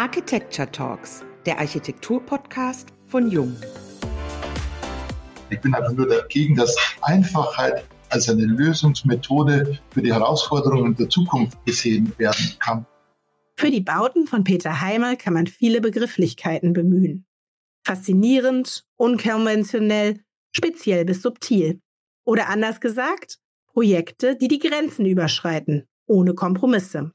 Architecture Talks, der Architektur-Podcast von Jung. Ich bin einfach nur dagegen, dass Einfachheit als eine Lösungsmethode für die Herausforderungen der Zukunft gesehen werden kann. Für die Bauten von Peter Heimer kann man viele Begrifflichkeiten bemühen. Faszinierend, unkonventionell, speziell bis subtil. Oder anders gesagt, Projekte, die die Grenzen überschreiten, ohne Kompromisse.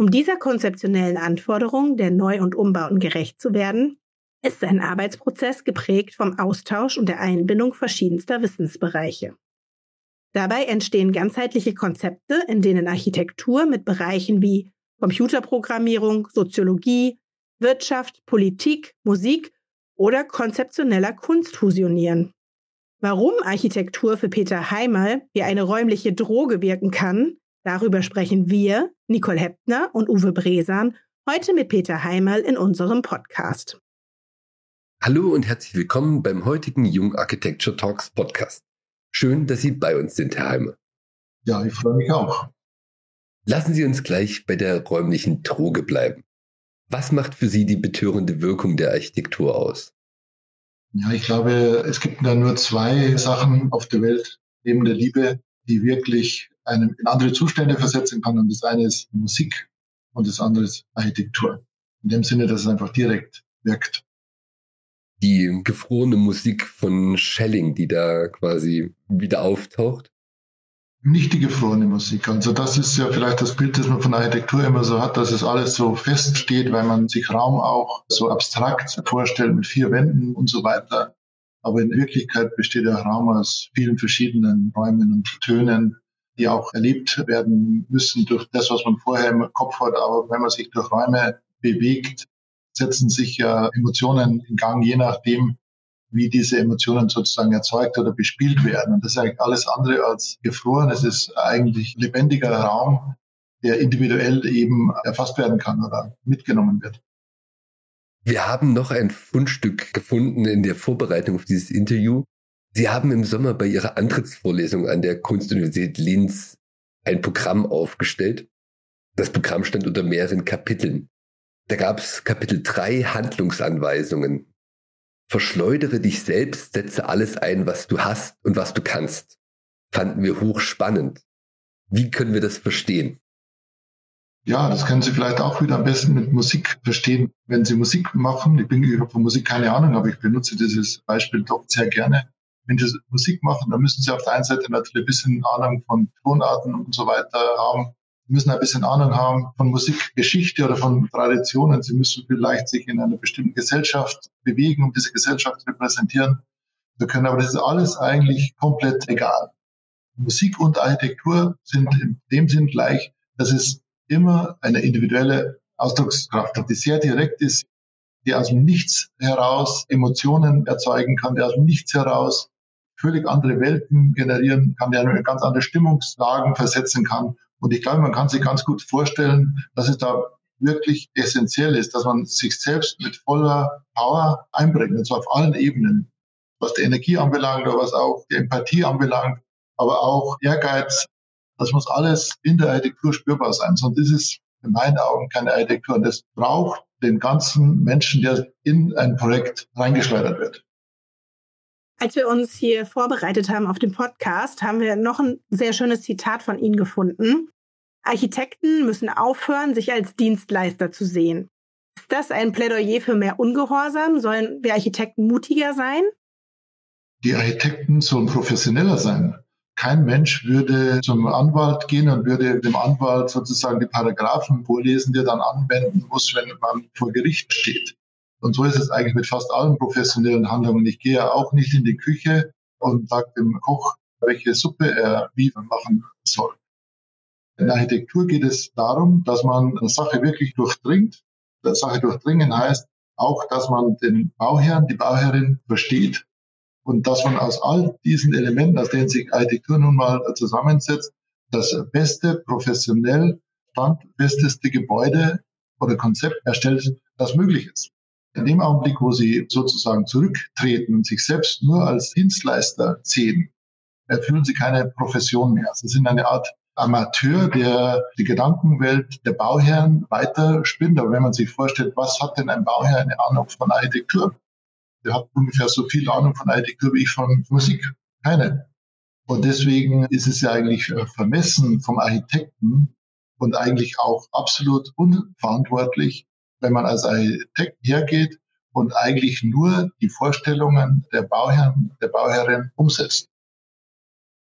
Um dieser konzeptionellen Anforderung der Neu- und Umbauten gerecht zu werden, ist sein Arbeitsprozess geprägt vom Austausch und der Einbindung verschiedenster Wissensbereiche. Dabei entstehen ganzheitliche Konzepte, in denen Architektur mit Bereichen wie Computerprogrammierung, Soziologie, Wirtschaft, Politik, Musik oder konzeptioneller Kunst fusionieren. Warum Architektur für Peter Heimal wie eine räumliche Droge wirken kann, darüber sprechen wir, Nicole Heppner und Uwe Bresan, heute mit Peter Heimal in unserem Podcast. Hallo und herzlich willkommen beim heutigen Jung Architecture Talks Podcast. Schön, dass Sie bei uns sind, Herr Heimer. Ja, ich freue mich auch. Lassen Sie uns gleich bei der räumlichen Droge bleiben. Was macht für Sie die betörende Wirkung der Architektur aus? Ja, ich glaube, es gibt da nur zwei Sachen auf der Welt neben der Liebe, die wirklich einem in andere Zustände versetzen kann. Und das eine ist Musik und das andere ist Architektur. In dem Sinne, dass es einfach direkt wirkt. Die gefrorene Musik von Schelling, die da quasi wieder auftaucht nicht die gefrorene Musik. Also das ist ja vielleicht das Bild, das man von Architektur immer so hat, dass es alles so feststeht, weil man sich Raum auch so abstrakt vorstellt mit vier Wänden und so weiter. Aber in Wirklichkeit besteht der Raum aus vielen verschiedenen Räumen und Tönen, die auch erlebt werden müssen durch das, was man vorher im Kopf hat. Aber wenn man sich durch Räume bewegt, setzen sich ja Emotionen in Gang, je nachdem, wie diese Emotionen sozusagen erzeugt oder bespielt werden. Und das ist eigentlich alles andere als gefroren. Es ist eigentlich lebendiger Raum, der individuell eben erfasst werden kann oder mitgenommen wird. Wir haben noch ein Fundstück gefunden in der Vorbereitung auf dieses Interview. Sie haben im Sommer bei Ihrer Antrittsvorlesung an der Kunstuniversität Linz ein Programm aufgestellt. Das Programm stand unter mehreren Kapiteln. Da gab es Kapitel 3 Handlungsanweisungen. Verschleudere dich selbst, setze alles ein, was du hast und was du kannst. Fanden wir hochspannend. Wie können wir das verstehen? Ja, das können Sie vielleicht auch wieder am besten mit Musik verstehen. Wenn Sie Musik machen, ich bin ich von Musik keine Ahnung, aber ich benutze dieses Beispiel doch sehr gerne. Wenn Sie Musik machen, dann müssen Sie auf der einen Seite natürlich ein bisschen Ahnung von Tonarten und so weiter haben müssen ein bisschen Ahnung haben von Musikgeschichte oder von Traditionen. Sie müssen vielleicht sich in einer bestimmten Gesellschaft bewegen und diese Gesellschaft repräsentieren Wir können. Aber das ist alles eigentlich komplett egal. Musik und Architektur sind in dem Sinn gleich, dass es immer eine individuelle Ausdruckskraft hat, die sehr direkt ist, die aus dem Nichts heraus Emotionen erzeugen kann, die aus dem Nichts heraus völlig andere Welten generieren kann, der eine ganz andere Stimmungslagen versetzen kann und ich glaube, man kann sich ganz gut vorstellen, dass es da wirklich essentiell ist, dass man sich selbst mit voller Power einbringt, und zwar auf allen Ebenen, was die Energie anbelangt, oder was auch die Empathie anbelangt, aber auch Ehrgeiz. Das muss alles in der Architektur spürbar sein. Sonst ist es in meinen Augen keine Architektur. Und das braucht den ganzen Menschen, der in ein Projekt reingeschleudert wird. Als wir uns hier vorbereitet haben auf den Podcast, haben wir noch ein sehr schönes Zitat von Ihnen gefunden. Architekten müssen aufhören, sich als Dienstleister zu sehen. Ist das ein Plädoyer für mehr Ungehorsam? Sollen wir Architekten mutiger sein? Die Architekten sollen professioneller sein. Kein Mensch würde zum Anwalt gehen und würde dem Anwalt sozusagen die Paragraphen vorlesen, die er dann anwenden muss, wenn man vor Gericht steht. Und so ist es eigentlich mit fast allen professionellen Handlungen. Ich gehe ja auch nicht in die Küche und sage dem Koch, welche Suppe er wie machen soll. In der Architektur geht es darum, dass man eine Sache wirklich durchdringt. Der Sache durchdringen heißt auch, dass man den Bauherrn, die Bauherrin versteht und dass man aus all diesen Elementen, aus denen sich Architektur nun mal zusammensetzt, das beste, professionell standfesteste Gebäude oder Konzept erstellt, das möglich ist. In dem Augenblick, wo sie sozusagen zurücktreten und sich selbst nur als Dienstleister sehen, erfüllen sie keine Profession mehr. Sie sind eine Art Amateur, der die Gedankenwelt der Bauherren weiter spinnt. Aber wenn man sich vorstellt, was hat denn ein Bauherr eine Ahnung von Architektur? Der hat ungefähr so viel Ahnung von Architektur wie ich von Musik. Keine. Und deswegen ist es ja eigentlich äh, vermessen vom Architekten und eigentlich auch absolut unverantwortlich, wenn man als Architekt hergeht und eigentlich nur die Vorstellungen der Bauherren, der Bauherrin umsetzt.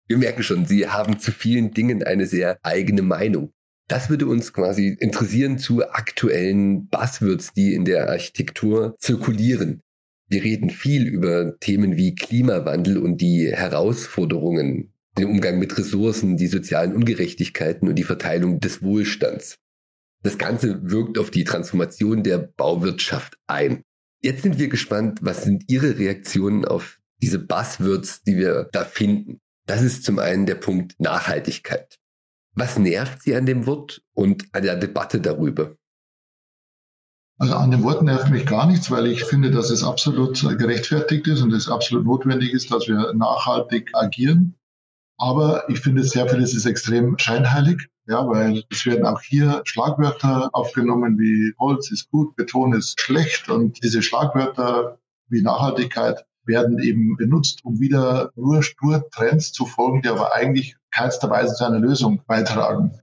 Wir merken schon, Sie haben zu vielen Dingen eine sehr eigene Meinung. Das würde uns quasi interessieren zu aktuellen Buzzwords, die in der Architektur zirkulieren. Wir reden viel über Themen wie Klimawandel und die Herausforderungen, den Umgang mit Ressourcen, die sozialen Ungerechtigkeiten und die Verteilung des Wohlstands. Das Ganze wirkt auf die Transformation der Bauwirtschaft ein. Jetzt sind wir gespannt, was sind Ihre Reaktionen auf diese Buzzwords, die wir da finden. Das ist zum einen der Punkt Nachhaltigkeit. Was nervt Sie an dem Wort und an der Debatte darüber? Also an den Worten nervt mich gar nichts, weil ich finde, dass es absolut gerechtfertigt ist und es absolut notwendig ist, dass wir nachhaltig agieren. Aber ich finde, sehr vieles ist extrem scheinheilig, ja, weil es werden auch hier Schlagwörter aufgenommen wie Holz ist gut, Beton ist schlecht und diese Schlagwörter wie Nachhaltigkeit werden eben benutzt, um wieder nur stur Trends zu folgen, die aber eigentlich keinster Weise zu einer Lösung beitragen.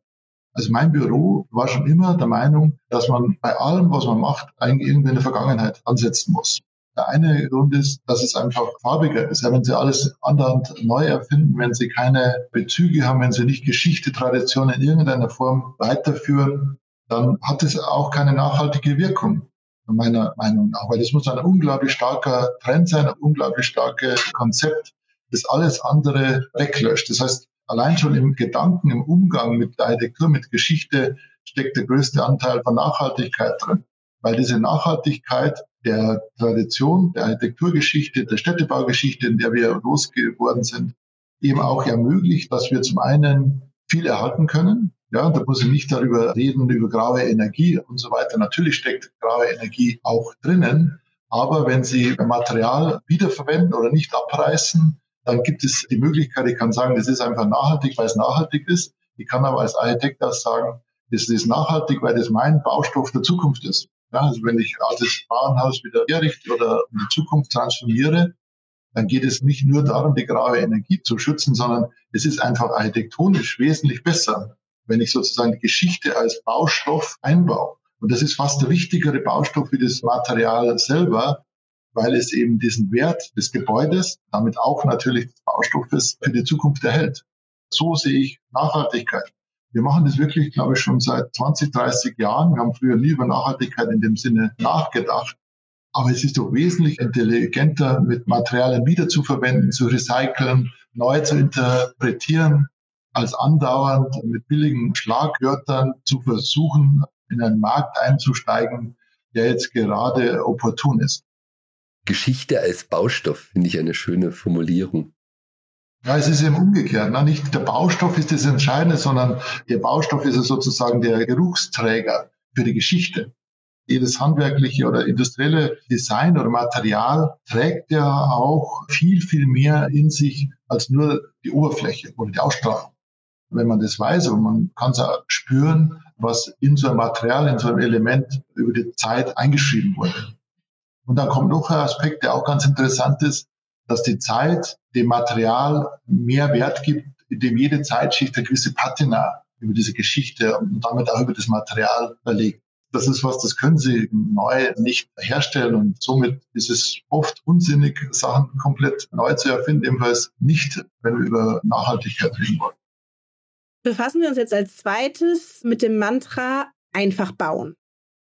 Also mein Büro war schon immer der Meinung, dass man bei allem, was man macht, eigentlich irgendwie in der Vergangenheit ansetzen muss. Der eine Grund ist, dass es einfach farbiger ist. Ja, wenn Sie alles andauernd neu erfinden, wenn Sie keine Bezüge haben, wenn Sie nicht Geschichte, Tradition in irgendeiner Form weiterführen, dann hat es auch keine nachhaltige Wirkung meiner Meinung nach. Weil das muss ein unglaublich starker Trend sein, ein unglaublich starkes Konzept, das alles andere weglöscht. Das heißt, allein schon im Gedanken, im Umgang mit Architektur, mit Geschichte steckt der größte Anteil von Nachhaltigkeit drin. Weil diese Nachhaltigkeit der Tradition, der Architekturgeschichte, der Städtebaugeschichte, in der wir losgeworden sind, eben auch ermöglicht, dass wir zum einen viel erhalten können. Ja, da muss ich nicht darüber reden, über graue Energie und so weiter. Natürlich steckt graue Energie auch drinnen. Aber wenn Sie Material wiederverwenden oder nicht abreißen, dann gibt es die Möglichkeit, ich kann sagen, das ist einfach nachhaltig, weil es nachhaltig ist. Ich kann aber als Architekt auch sagen, es ist nachhaltig, weil das mein Baustoff der Zukunft ist. Ja, also wenn ich altes Bauernhaus wieder herrichte oder in die Zukunft transformiere, dann geht es nicht nur darum, die graue Energie zu schützen, sondern es ist einfach architektonisch wesentlich besser, wenn ich sozusagen die Geschichte als Baustoff einbaue. Und das ist fast der wichtigere Baustoff wie das Material selber, weil es eben diesen Wert des Gebäudes, damit auch natürlich des Baustoffes für die Zukunft erhält. So sehe ich Nachhaltigkeit. Wir machen das wirklich, glaube ich, schon seit 20, 30 Jahren. Wir haben früher nie über Nachhaltigkeit in dem Sinne nachgedacht. Aber es ist doch wesentlich intelligenter, mit Materialien wiederzuverwenden, zu recyceln, neu zu interpretieren, als andauernd mit billigen Schlagwörtern zu versuchen, in einen Markt einzusteigen, der jetzt gerade opportun ist. Geschichte als Baustoff finde ich eine schöne Formulierung. Ja, es ist eben umgekehrt. Ne? Nicht der Baustoff ist das Entscheidende, sondern der Baustoff ist sozusagen der Geruchsträger für die Geschichte. Jedes handwerkliche oder industrielle Design oder Material trägt ja auch viel, viel mehr in sich als nur die Oberfläche oder die Ausstrahlung. Wenn man das weiß, und man kann es auch spüren, was in so einem Material, in so einem Element über die Zeit eingeschrieben wurde. Und dann kommt noch ein Aspekt, der auch ganz interessant ist dass die Zeit dem Material mehr Wert gibt, indem jede Zeitschicht eine gewisse Patina über diese Geschichte und damit auch über das Material verlegt. Das ist was, das können Sie neu nicht herstellen und somit ist es oft unsinnig, Sachen komplett neu zu erfinden, ebenfalls nicht, wenn wir über Nachhaltigkeit reden wollen. Befassen wir uns jetzt als zweites mit dem Mantra einfach bauen.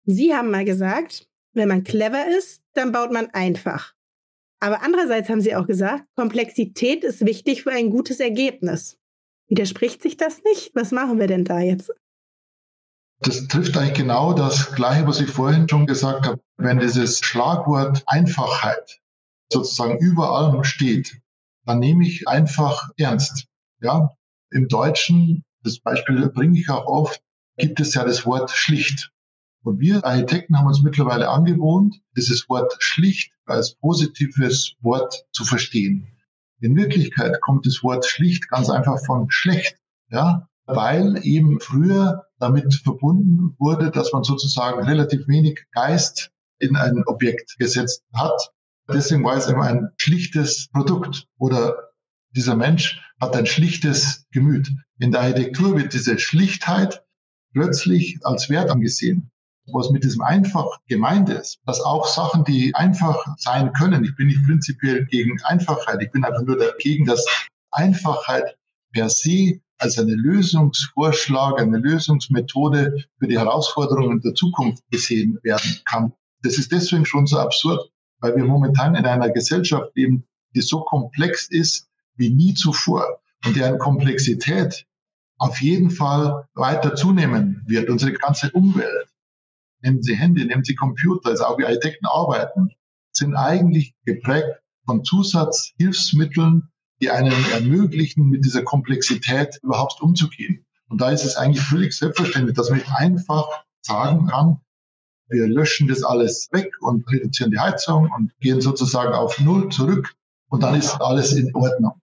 Sie haben mal gesagt, wenn man clever ist, dann baut man einfach. Aber andererseits haben Sie auch gesagt, Komplexität ist wichtig für ein gutes Ergebnis. Widerspricht sich das nicht? Was machen wir denn da jetzt? Das trifft eigentlich genau das Gleiche, was ich vorhin schon gesagt habe. Wenn dieses Schlagwort Einfachheit sozusagen überall steht, dann nehme ich einfach ernst. Ja, im Deutschen, das Beispiel bringe ich auch oft, gibt es ja das Wort schlicht. Und wir Architekten haben uns mittlerweile angewohnt, dieses Wort schlicht als positives Wort zu verstehen. In Wirklichkeit kommt das Wort schlicht ganz einfach von schlecht. Ja, weil eben früher damit verbunden wurde, dass man sozusagen relativ wenig Geist in ein Objekt gesetzt hat. Deswegen war es immer ein schlichtes Produkt oder dieser Mensch hat ein schlichtes Gemüt. In der Architektur wird diese Schlichtheit plötzlich als Wert angesehen. Was mit diesem einfach gemeint ist, dass auch Sachen, die einfach sein können, ich bin nicht prinzipiell gegen Einfachheit, ich bin einfach nur dagegen, dass Einfachheit per se als eine Lösungsvorschlag, eine Lösungsmethode für die Herausforderungen der Zukunft gesehen werden kann. Das ist deswegen schon so absurd, weil wir momentan in einer Gesellschaft leben, die so komplex ist wie nie zuvor und deren Komplexität auf jeden Fall weiter zunehmen wird. Unsere ganze Umwelt, nehmen Sie Handy, nehmen Sie Computer, also auch wie Architekten arbeiten, sind eigentlich geprägt von Zusatzhilfsmitteln, die einen ermöglichen, mit dieser Komplexität überhaupt umzugehen. Und da ist es eigentlich völlig selbstverständlich, dass man einfach sagen kann, wir löschen das alles weg und reduzieren die Heizung und gehen sozusagen auf Null zurück und dann ist alles in Ordnung.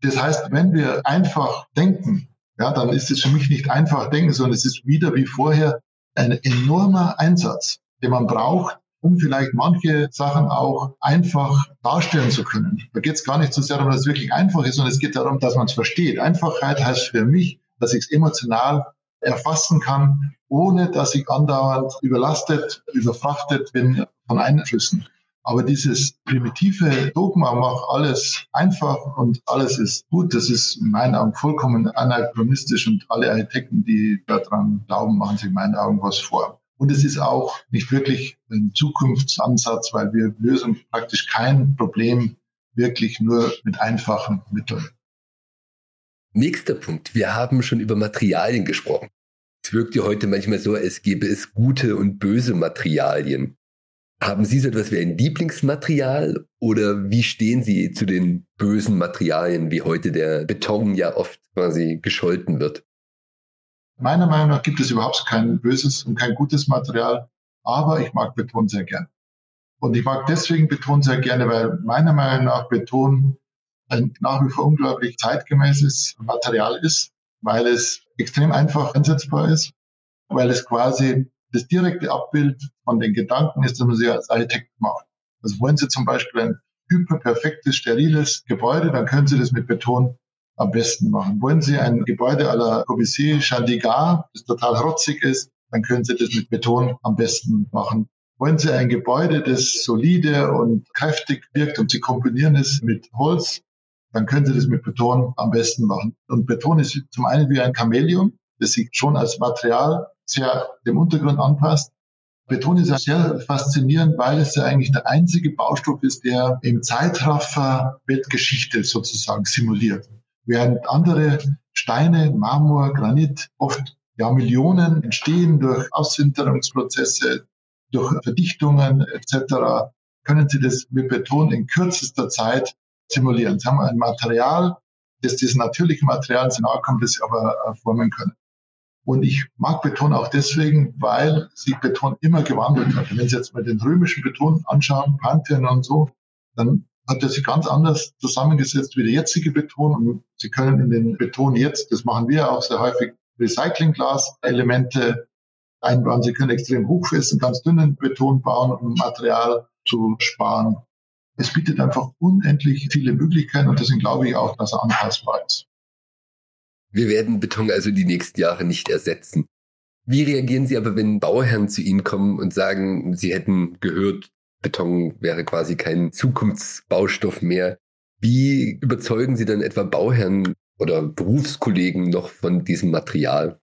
Das heißt, wenn wir einfach denken, ja, dann ist es für mich nicht einfach denken, sondern es ist wieder wie vorher ein enormer Einsatz, den man braucht, um vielleicht manche Sachen auch einfach darstellen zu können. Da geht es gar nicht so sehr darum, dass es wirklich einfach ist, sondern es geht darum, dass man es versteht. Einfachheit heißt für mich, dass ich es emotional erfassen kann, ohne dass ich andauernd überlastet, überfrachtet bin von Einflüssen. Aber dieses primitive Dogma macht alles einfach und alles ist gut, das ist in meinen Augen vollkommen anachronistisch und alle Architekten, die daran glauben, machen sich in meinen Augen was vor. Und es ist auch nicht wirklich ein Zukunftsansatz, weil wir lösen praktisch kein Problem wirklich nur mit einfachen Mitteln. Nächster Punkt. Wir haben schon über Materialien gesprochen. Es wirkt ja heute manchmal so, als gäbe es gute und böse Materialien. Haben Sie so etwas wie ein Lieblingsmaterial oder wie stehen Sie zu den bösen Materialien, wie heute der Beton ja oft quasi gescholten wird? Meiner Meinung nach gibt es überhaupt kein böses und kein gutes Material, aber ich mag Beton sehr gern. Und ich mag deswegen Beton sehr gerne, weil meiner Meinung nach Beton ein nach wie vor unglaublich zeitgemäßes Material ist, weil es extrem einfach einsetzbar ist, weil es quasi das direkte Abbild von den Gedanken ist, dass man sie als Architekt macht. Also wollen Sie zum Beispiel ein hyperperfektes, steriles Gebäude, dann können Sie das mit Beton am besten machen. Wollen Sie ein Gebäude à la Corbusier, Chandigarh, das total rotzig ist, dann können Sie das mit Beton am besten machen. Wollen Sie ein Gebäude, das solide und kräftig wirkt und Sie komponieren es mit Holz, dann können Sie das mit Beton am besten machen. Und Beton ist zum einen wie ein Chamäleon, das sich schon als Material sehr dem Untergrund anpasst. Beton ist ja sehr faszinierend, weil es ja eigentlich der einzige Baustoff ist, der im Zeitraffer Weltgeschichte sozusagen simuliert. Während andere Steine, Marmor, Granit oft ja Millionen entstehen durch Aussinterungsprozesse, durch Verdichtungen etc., können Sie das mit Beton in kürzester Zeit simulieren. Sie haben ein Material, das diesem natürlichen Material nahe kommt, das Sie aber äh, formen können. Und ich mag Beton auch deswegen, weil sich Beton immer gewandelt hat. Wenn Sie jetzt mal den römischen Beton anschauen, Pantheon und so, dann hat er sich ganz anders zusammengesetzt wie der jetzige Beton. Und Sie können in den Beton jetzt, das machen wir auch sehr häufig, Recyclingglas-Elemente einbauen. Sie können extrem hochfesten, ganz dünnen Beton bauen, um Material zu sparen. Es bietet einfach unendlich viele Möglichkeiten und deswegen glaube ich auch, dass er anpassbar ist. Wir werden Beton also die nächsten Jahre nicht ersetzen. Wie reagieren Sie aber, wenn Bauherren zu Ihnen kommen und sagen, Sie hätten gehört, Beton wäre quasi kein Zukunftsbaustoff mehr? Wie überzeugen Sie dann etwa Bauherren oder Berufskollegen noch von diesem Material?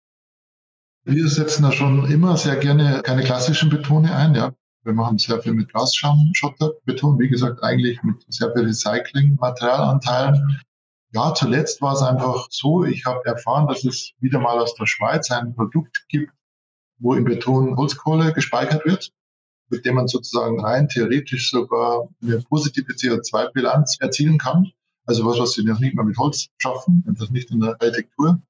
Wir setzen da schon immer sehr gerne keine klassischen Betone ein. Ja. Wir machen sehr viel mit Glasschaumschotterbeton, wie gesagt, eigentlich mit sehr viel Recycling-Materialanteilen. Ja, zuletzt war es einfach so, ich habe erfahren, dass es wieder mal aus der Schweiz ein Produkt gibt, wo im Beton Holzkohle gespeichert wird, mit dem man sozusagen rein theoretisch sogar eine positive CO2-Bilanz erzielen kann. Also was, was sie noch nicht mal mit Holz schaffen, und das nicht in der Architektur.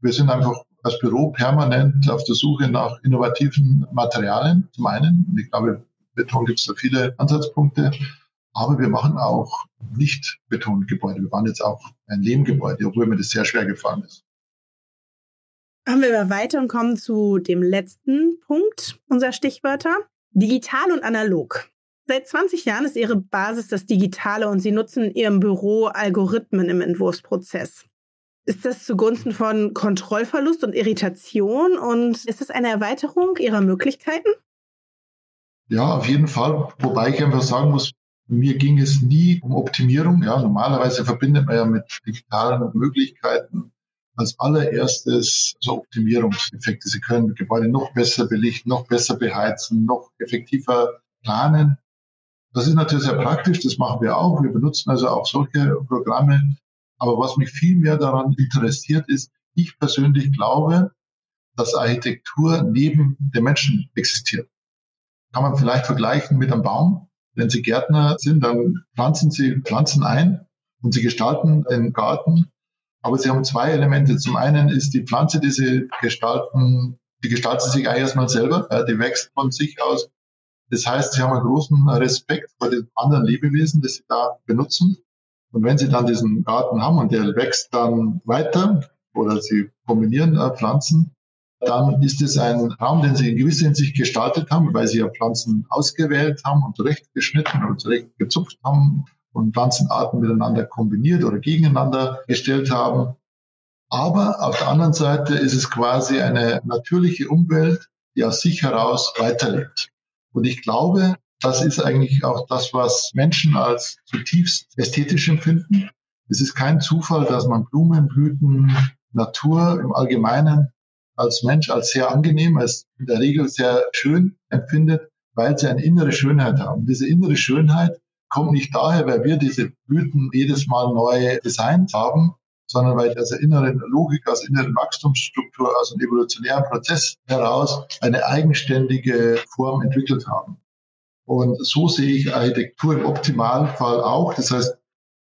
Wir sind einfach als Büro permanent auf der Suche nach innovativen Materialien, zum einen. Und ich glaube, Beton gibt es da viele Ansatzpunkte. Aber wir machen auch nicht Betongebäude. Wir waren jetzt auch ein Lehmgebäude, obwohl mir das sehr schwer gefallen ist. Haben wir weiter und kommen zu dem letzten Punkt unserer Stichwörter. Digital und analog. Seit 20 Jahren ist Ihre Basis das Digitale und Sie nutzen in Ihrem Büro Algorithmen im Entwurfsprozess. Ist das zugunsten von Kontrollverlust und Irritation und ist das eine Erweiterung Ihrer Möglichkeiten? Ja, auf jeden Fall. Wobei ich einfach sagen muss, mir ging es nie um Optimierung. Ja, normalerweise verbindet man ja mit digitalen Möglichkeiten als allererstes so Optimierungseffekte. Sie können Gebäude noch besser belichten, noch besser beheizen, noch effektiver planen. Das ist natürlich sehr praktisch, das machen wir auch. Wir benutzen also auch solche Programme. Aber was mich viel mehr daran interessiert ist, ich persönlich glaube, dass Architektur neben dem Menschen existiert. Kann man vielleicht vergleichen mit einem Baum. Wenn Sie Gärtner sind, dann pflanzen Sie Pflanzen ein und Sie gestalten den Garten. Aber Sie haben zwei Elemente. Zum einen ist die Pflanze, die Sie gestalten, die gestaltet sich erstmal selber. Die wächst von sich aus. Das heißt, Sie haben einen großen Respekt vor den anderen Lebewesen, das Sie da benutzen. Und wenn Sie dann diesen Garten haben und der wächst dann weiter oder Sie kombinieren äh, Pflanzen, dann ist es ein Raum, den sie in gewisser Hinsicht gestaltet haben, weil sie ja Pflanzen ausgewählt haben und zurechtgeschnitten und zurechtgezupft haben und Pflanzenarten miteinander kombiniert oder gegeneinander gestellt haben. Aber auf der anderen Seite ist es quasi eine natürliche Umwelt, die aus sich heraus weiterlebt. Und ich glaube, das ist eigentlich auch das, was Menschen als zutiefst ästhetisch empfinden. Es ist kein Zufall, dass man Blumen, Blüten, Natur im Allgemeinen als Mensch als sehr angenehm, als in der Regel sehr schön empfindet, weil sie eine innere Schönheit haben. Diese innere Schönheit kommt nicht daher, weil wir diese Blüten jedes Mal neu designt haben, sondern weil aus der inneren Logik, aus der inneren Wachstumsstruktur, aus einem evolutionären Prozess heraus eine eigenständige Form entwickelt haben. Und so sehe ich Architektur im optimalen Fall auch. Das heißt,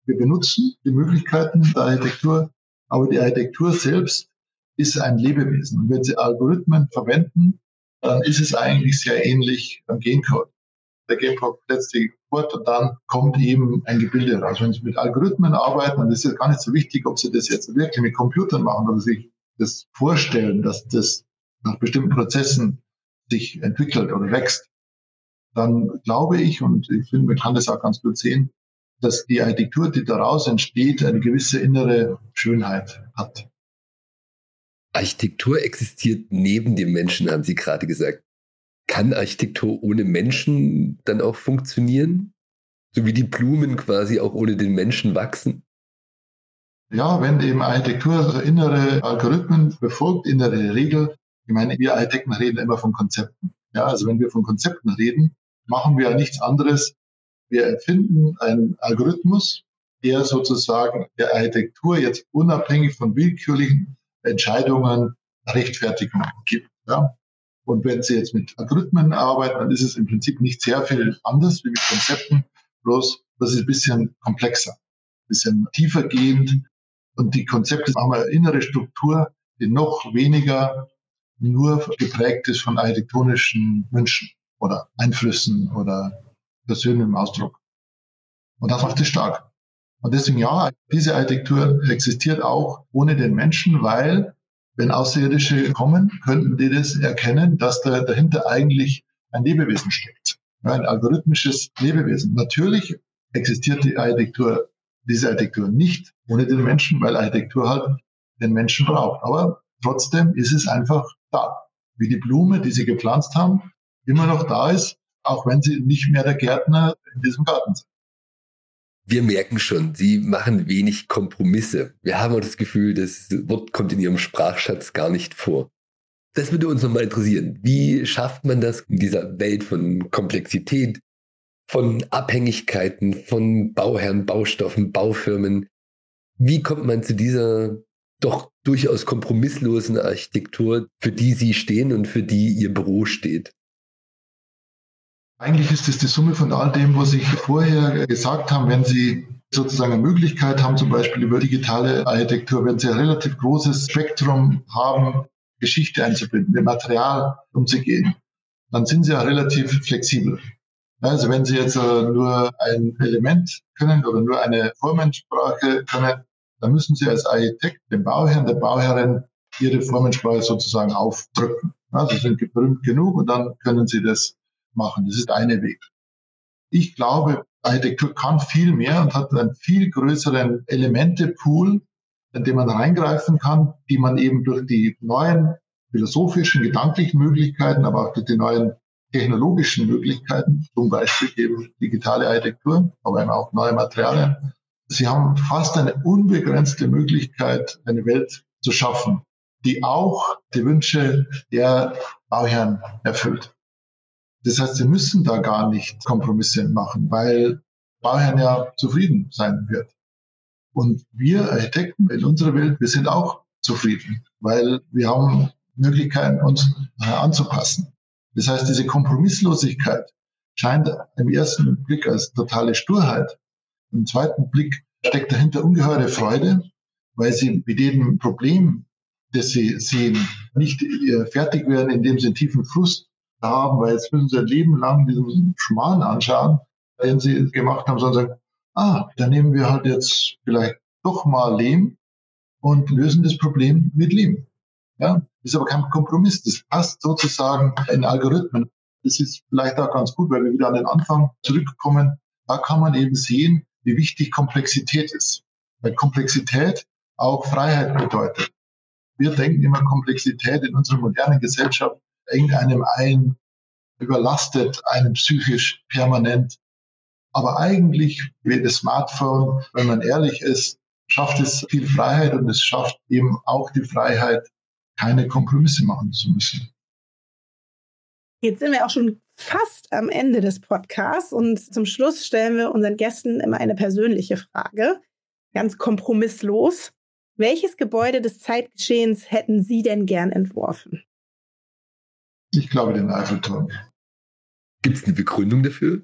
wir benutzen die Möglichkeiten der Architektur, aber die Architektur selbst ist ein Lebewesen. Und wenn Sie Algorithmen verwenden, dann ist es eigentlich sehr ähnlich am Gencode. Der Genecode setzt die fort und dann kommt eben ein Gebilde raus. Wenn Sie mit Algorithmen arbeiten, dann ist es gar nicht so wichtig, ob Sie das jetzt wirklich mit Computern machen oder sich das vorstellen, dass das nach bestimmten Prozessen sich entwickelt oder wächst. Dann glaube ich, und ich finde, man kann das auch ganz gut sehen, dass die Architektur, die daraus entsteht, eine gewisse innere Schönheit hat. Architektur existiert neben dem Menschen, haben Sie gerade gesagt. Kann Architektur ohne Menschen dann auch funktionieren? So wie die Blumen quasi auch ohne den Menschen wachsen? Ja, wenn eben Architektur innere Algorithmen befolgt, innere Regel. Ich meine, wir Architekten reden immer von Konzepten. Ja, also wenn wir von Konzepten reden, machen wir ja nichts anderes. Wir erfinden einen Algorithmus, der sozusagen der Architektur jetzt unabhängig von willkürlichen Entscheidungen Rechtfertigung gibt. Ja. Und wenn Sie jetzt mit Algorithmen arbeiten, dann ist es im Prinzip nicht sehr viel anders wie mit Konzepten, bloß das ist ein bisschen komplexer, ein bisschen tiefer gehend. Und die Konzepte haben eine innere Struktur, die noch weniger nur geprägt ist von architektonischen Wünschen oder Einflüssen oder persönlichem Ausdruck. Und das macht es stark. Und deswegen ja, diese Architektur existiert auch ohne den Menschen, weil wenn Außerirdische kommen, könnten die das erkennen, dass da dahinter eigentlich ein Lebewesen steckt. Ein algorithmisches Lebewesen. Natürlich existiert die Architektur, diese Architektur nicht ohne den Menschen, weil Architektur halt den Menschen braucht. Aber trotzdem ist es einfach da. Wie die Blume, die sie gepflanzt haben, immer noch da ist, auch wenn sie nicht mehr der Gärtner in diesem Garten sind. Wir merken schon, Sie machen wenig Kompromisse. Wir haben auch das Gefühl, das Wort kommt in Ihrem Sprachschatz gar nicht vor. Das würde uns nochmal interessieren. Wie schafft man das in dieser Welt von Komplexität, von Abhängigkeiten, von Bauherren, Baustoffen, Baufirmen? Wie kommt man zu dieser doch durchaus kompromisslosen Architektur, für die Sie stehen und für die Ihr Büro steht? Eigentlich ist es die Summe von all dem, was ich vorher gesagt habe. Wenn Sie sozusagen eine Möglichkeit haben, zum Beispiel über digitale Architektur, wenn Sie ein relativ großes Spektrum haben, Geschichte einzubinden, mit Material umzugehen, dann sind Sie ja relativ flexibel. Also wenn Sie jetzt äh, nur ein Element können oder nur eine Formensprache können, dann müssen Sie als Architekt, dem Bauherrn, der Bauherrin ihre Formensprache sozusagen aufdrücken. Ja, sie sind berühmt genug und dann können sie das machen. Das ist eine Weg. Ich glaube, Architektur kann viel mehr und hat einen viel größeren Elementepool, in den man reingreifen kann, die man eben durch die neuen philosophischen, gedanklichen Möglichkeiten, aber auch durch die neuen technologischen Möglichkeiten, zum Beispiel eben digitale Architektur, aber eben auch neue Materialien. Sie haben fast eine unbegrenzte Möglichkeit, eine Welt zu schaffen, die auch die Wünsche der Bauherren erfüllt. Das heißt, sie müssen da gar nicht Kompromisse machen, weil Bauherrn ja zufrieden sein wird. Und wir Architekten in unserer Welt, wir sind auch zufrieden, weil wir haben Möglichkeiten, uns anzupassen. Das heißt, diese Kompromisslosigkeit scheint im ersten Blick als totale Sturheit. Im zweiten Blick steckt dahinter ungeheure Freude, weil sie mit jedem Problem, das sie sehen, nicht äh, fertig werden, indem sie einen tiefen Frust haben, weil jetzt müssen sie ein Leben lang diesen Schmarrn anschauen, den sie gemacht haben, sondern sagen, ah, dann nehmen wir halt jetzt vielleicht doch mal Lehm und lösen das Problem mit Lehm. Ja, ist aber kein Kompromiss. Das passt sozusagen in Algorithmen. Das ist vielleicht auch ganz gut, weil wir wieder an den Anfang zurückkommen. Da kann man eben sehen, wie wichtig Komplexität ist. Weil Komplexität auch Freiheit bedeutet. Wir denken immer Komplexität in unserer modernen Gesellschaft engt einem ein, überlastet einem psychisch permanent. Aber eigentlich wie das Smartphone, wenn man ehrlich ist, schafft es viel Freiheit und es schafft eben auch die Freiheit, keine Kompromisse machen zu müssen. Jetzt sind wir auch schon fast am Ende des Podcasts und zum Schluss stellen wir unseren Gästen immer eine persönliche Frage, ganz kompromisslos. Welches Gebäude des Zeitgeschehens hätten Sie denn gern entworfen? Ich glaube den Eiffelturm. Gibt es eine Begründung dafür?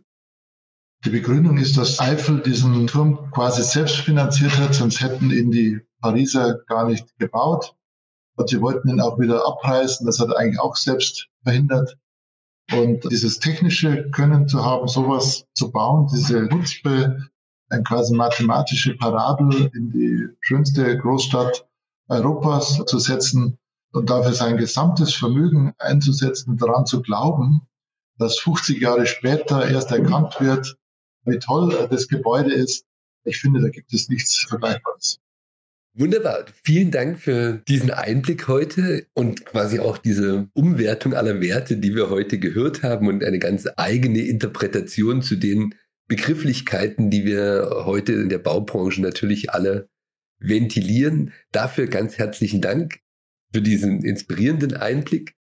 Die Begründung ist, dass Eiffel diesen Turm quasi selbst finanziert hat, sonst hätten ihn die Pariser gar nicht gebaut. Und sie wollten ihn auch wieder abreißen. Das hat er eigentlich auch selbst verhindert. Und dieses technische Können zu haben, sowas zu bauen, diese Nutzbe, ein quasi mathematische Parabel in die schönste Großstadt Europas zu setzen und dafür sein gesamtes Vermögen einzusetzen daran zu glauben, dass 50 Jahre später erst erkannt wird, wie toll das Gebäude ist. Ich finde, da gibt es nichts Vergleichbares. Wunderbar. Vielen Dank für diesen Einblick heute und quasi auch diese Umwertung aller Werte, die wir heute gehört haben und eine ganz eigene Interpretation zu den Begrifflichkeiten, die wir heute in der Baubranche natürlich alle ventilieren. Dafür ganz herzlichen Dank für diesen inspirierenden Einblick.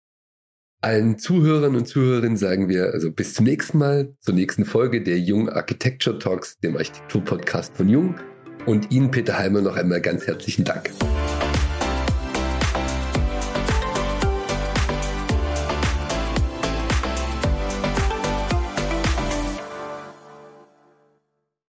Allen Zuhörern und Zuhörerinnen sagen wir also bis zum nächsten Mal, zur nächsten Folge der Jung Architecture Talks, dem Architekturpodcast von Jung. Und Ihnen, Peter Heimer, noch einmal ganz herzlichen Dank.